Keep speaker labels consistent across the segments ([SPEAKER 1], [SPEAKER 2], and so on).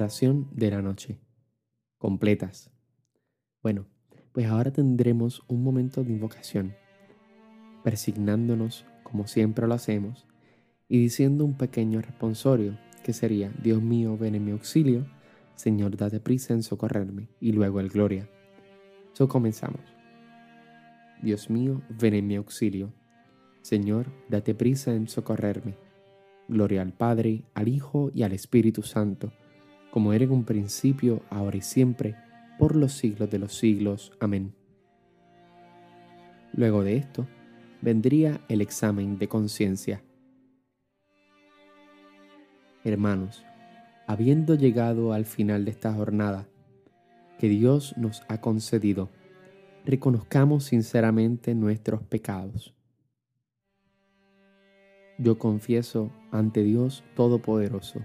[SPEAKER 1] oración de la noche. Completas. Bueno, pues ahora tendremos un momento de invocación, persignándonos como siempre lo hacemos y diciendo un pequeño responsorio que sería, Dios mío, ven en mi auxilio, Señor, date prisa en socorrerme, y luego el gloria. So comenzamos. Dios mío, ven en mi auxilio. Señor, date prisa en socorrerme. Gloria al Padre, al Hijo y al Espíritu Santo, como era en un principio, ahora y siempre, por los siglos de los siglos. Amén. Luego de esto, vendría el examen de conciencia. Hermanos, habiendo llegado al final de esta jornada que Dios nos ha concedido, reconozcamos sinceramente nuestros pecados. Yo confieso ante Dios Todopoderoso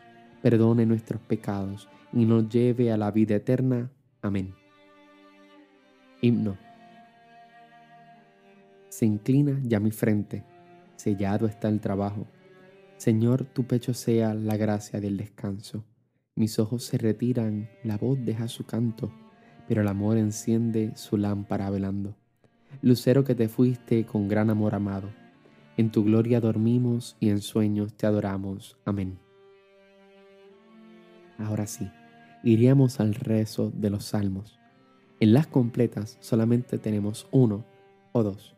[SPEAKER 1] perdone nuestros pecados y nos lleve a la vida eterna. Amén. Himno. Se inclina ya mi frente, sellado está el trabajo. Señor, tu pecho sea la gracia del descanso. Mis ojos se retiran, la voz deja su canto, pero el amor enciende su lámpara velando. Lucero que te fuiste con gran amor amado, en tu gloria dormimos y en sueños te adoramos. Amén. Ahora sí, iríamos al rezo de los salmos. En las completas solamente tenemos uno o dos.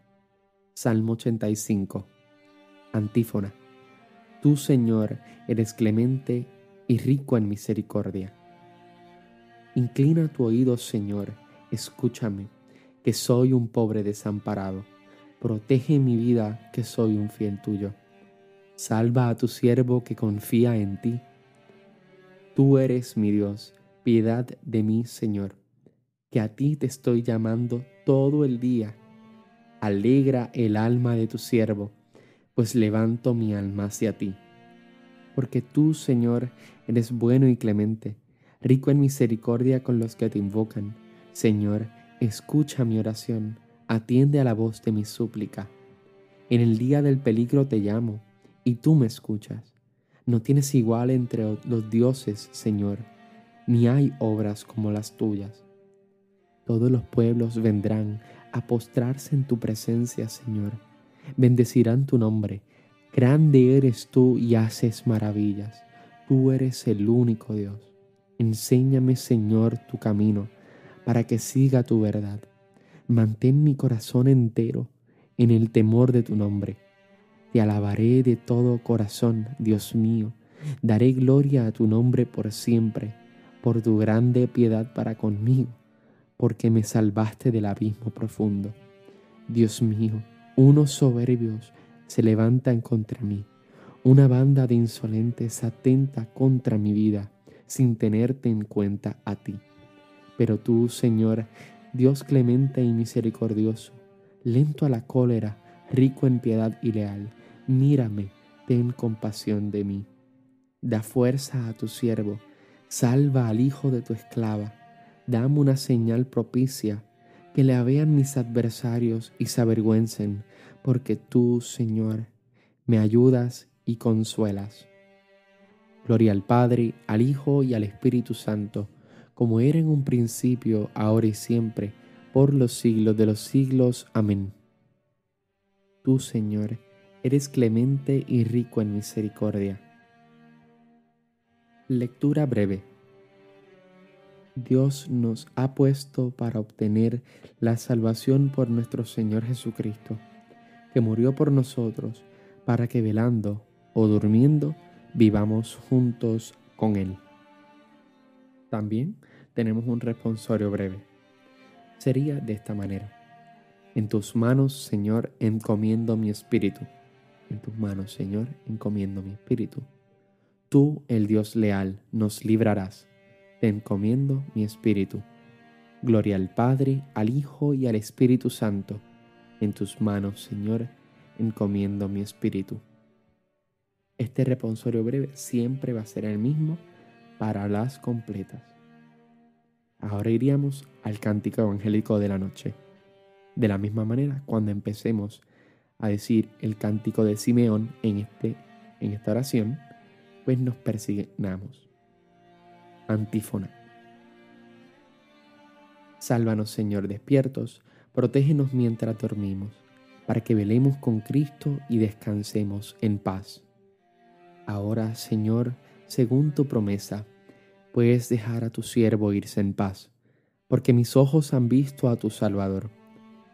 [SPEAKER 1] Salmo 85. Antífona. Tú, Señor, eres clemente y rico en misericordia. Inclina tu oído, Señor, escúchame, que soy un pobre desamparado. Protege mi vida, que soy un fiel tuyo. Salva a tu siervo que confía en ti. Tú eres mi Dios, piedad de mí, Señor que a ti te estoy llamando todo el día. Alegra el alma de tu siervo, pues levanto mi alma hacia ti. Porque tú, Señor, eres bueno y clemente, rico en misericordia con los que te invocan. Señor, escucha mi oración, atiende a la voz de mi súplica. En el día del peligro te llamo, y tú me escuchas. No tienes igual entre los dioses, Señor, ni hay obras como las tuyas. Todos los pueblos vendrán a postrarse en tu presencia, Señor. Bendecirán tu nombre. Grande eres tú y haces maravillas. Tú eres el único Dios. Enséñame, Señor, tu camino, para que siga tu verdad. Mantén mi corazón entero en el temor de tu nombre. Te alabaré de todo corazón, Dios mío. Daré gloria a tu nombre por siempre, por tu grande piedad para conmigo porque me salvaste del abismo profundo. Dios mío, unos soberbios se levantan contra mí, una banda de insolentes atenta contra mi vida, sin tenerte en cuenta a ti. Pero tú, Señor, Dios clemente y misericordioso, lento a la cólera, rico en piedad y leal, mírame, ten compasión de mí. Da fuerza a tu siervo, salva al hijo de tu esclava dame una señal propicia, que le vean mis adversarios y se avergüencen, porque tú, Señor, me ayudas y consuelas. Gloria al Padre, al Hijo y al Espíritu Santo, como era en un principio, ahora y siempre, por los siglos de los siglos. Amén. Tú, Señor, eres clemente y rico en misericordia. Lectura breve Dios nos ha puesto para obtener la salvación por nuestro Señor Jesucristo, que murió por nosotros, para que velando o durmiendo vivamos juntos con Él. También tenemos un responsorio breve. Sería de esta manera. En tus manos, Señor, encomiendo mi espíritu. En tus manos, Señor, encomiendo mi espíritu. Tú, el Dios leal, nos librarás te encomiendo mi espíritu. Gloria al Padre, al Hijo y al Espíritu Santo. En tus manos, Señor, encomiendo mi espíritu. Este responsorio breve siempre va a ser el mismo para las completas. Ahora iríamos al cántico evangélico de la noche. De la misma manera, cuando empecemos a decir el cántico de Simeón en, este, en esta oración, pues nos persignamos. Antífona. Sálvanos, Señor, despiertos, protégenos mientras dormimos, para que velemos con Cristo y descansemos en paz. Ahora, Señor, según tu promesa, puedes dejar a tu siervo irse en paz, porque mis ojos han visto a tu Salvador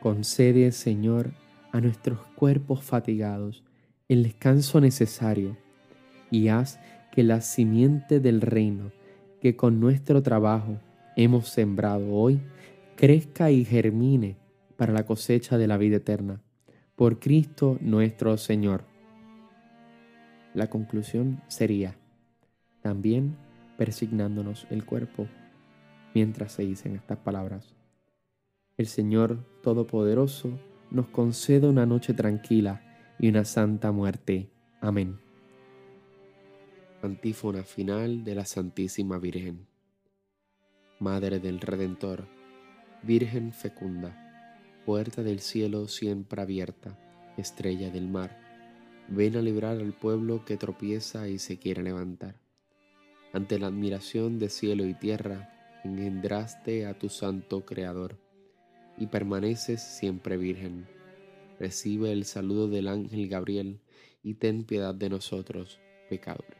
[SPEAKER 1] Concede, Señor, a nuestros cuerpos fatigados el descanso necesario y haz que la simiente del reino que con nuestro trabajo hemos sembrado hoy crezca y germine para la cosecha de la vida eterna. Por Cristo nuestro Señor. La conclusión sería, también persignándonos el cuerpo mientras se dicen estas palabras. El Señor Todopoderoso nos conceda una noche tranquila y una santa muerte. Amén. Antífona final de la Santísima Virgen. Madre del Redentor, Virgen fecunda, puerta del cielo siempre abierta, estrella del mar, ven a librar al pueblo que tropieza y se quiere levantar. Ante la admiración de cielo y tierra, engendraste a tu santo Creador y permaneces siempre virgen. Recibe el saludo del ángel Gabriel y ten piedad de nosotros, pecadores.